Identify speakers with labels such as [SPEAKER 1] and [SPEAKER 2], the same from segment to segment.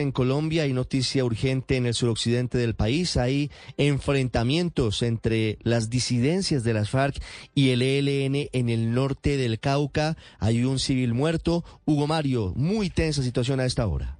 [SPEAKER 1] en Colombia, hay noticia urgente en el suroccidente del país, hay enfrentamientos entre las disidencias de las FARC y el ELN en el norte del Cauca, hay un civil muerto. Hugo Mario, muy tensa situación a esta hora.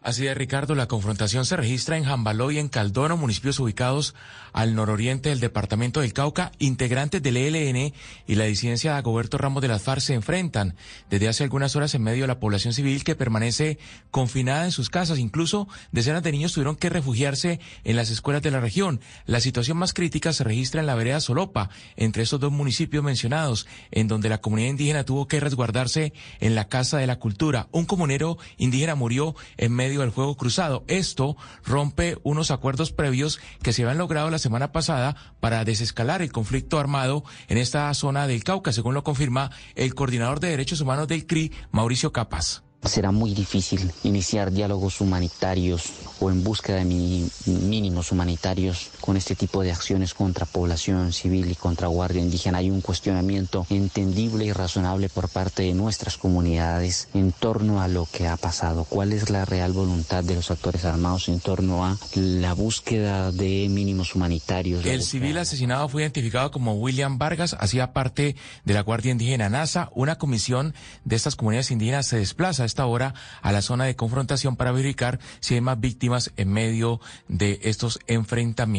[SPEAKER 2] Así es, Ricardo, la confrontación se registra en Jambaló y en Caldono, municipios ubicados al nororiente del departamento del Cauca. Integrantes del ELN y la disidencia de Agoberto Ramos de las FARC se enfrentan desde hace algunas horas en medio de la población civil que permanece confinada en sus casas. Incluso decenas de niños tuvieron que refugiarse en las escuelas de la región. La situación más crítica se registra en la vereda Solopa, entre esos dos municipios mencionados, en donde la comunidad indígena tuvo que resguardarse en la Casa de la Cultura. Un comunero indígena murió en medio del fuego cruzado. Esto rompe unos acuerdos previos que se habían logrado la semana pasada para desescalar el conflicto armado en esta zona del Cauca, según lo confirma el coordinador de derechos humanos del CRI, Mauricio Capas.
[SPEAKER 3] Será muy difícil iniciar diálogos humanitarios o en búsqueda de mínimos humanitarios con este tipo de acciones contra población civil y contra guardia indígena. Hay un cuestionamiento entendible y razonable por parte de nuestras comunidades en torno a lo que ha pasado. ¿Cuál es la real voluntad de los actores armados en torno a la búsqueda de mínimos humanitarios?
[SPEAKER 2] El civil asesinado fue identificado como William Vargas, hacía parte de la Guardia Indígena NASA. Una comisión de estas comunidades indígenas se desplaza esta hora a la zona de confrontación para verificar si hay más víctimas en medio de estos enfrentamientos.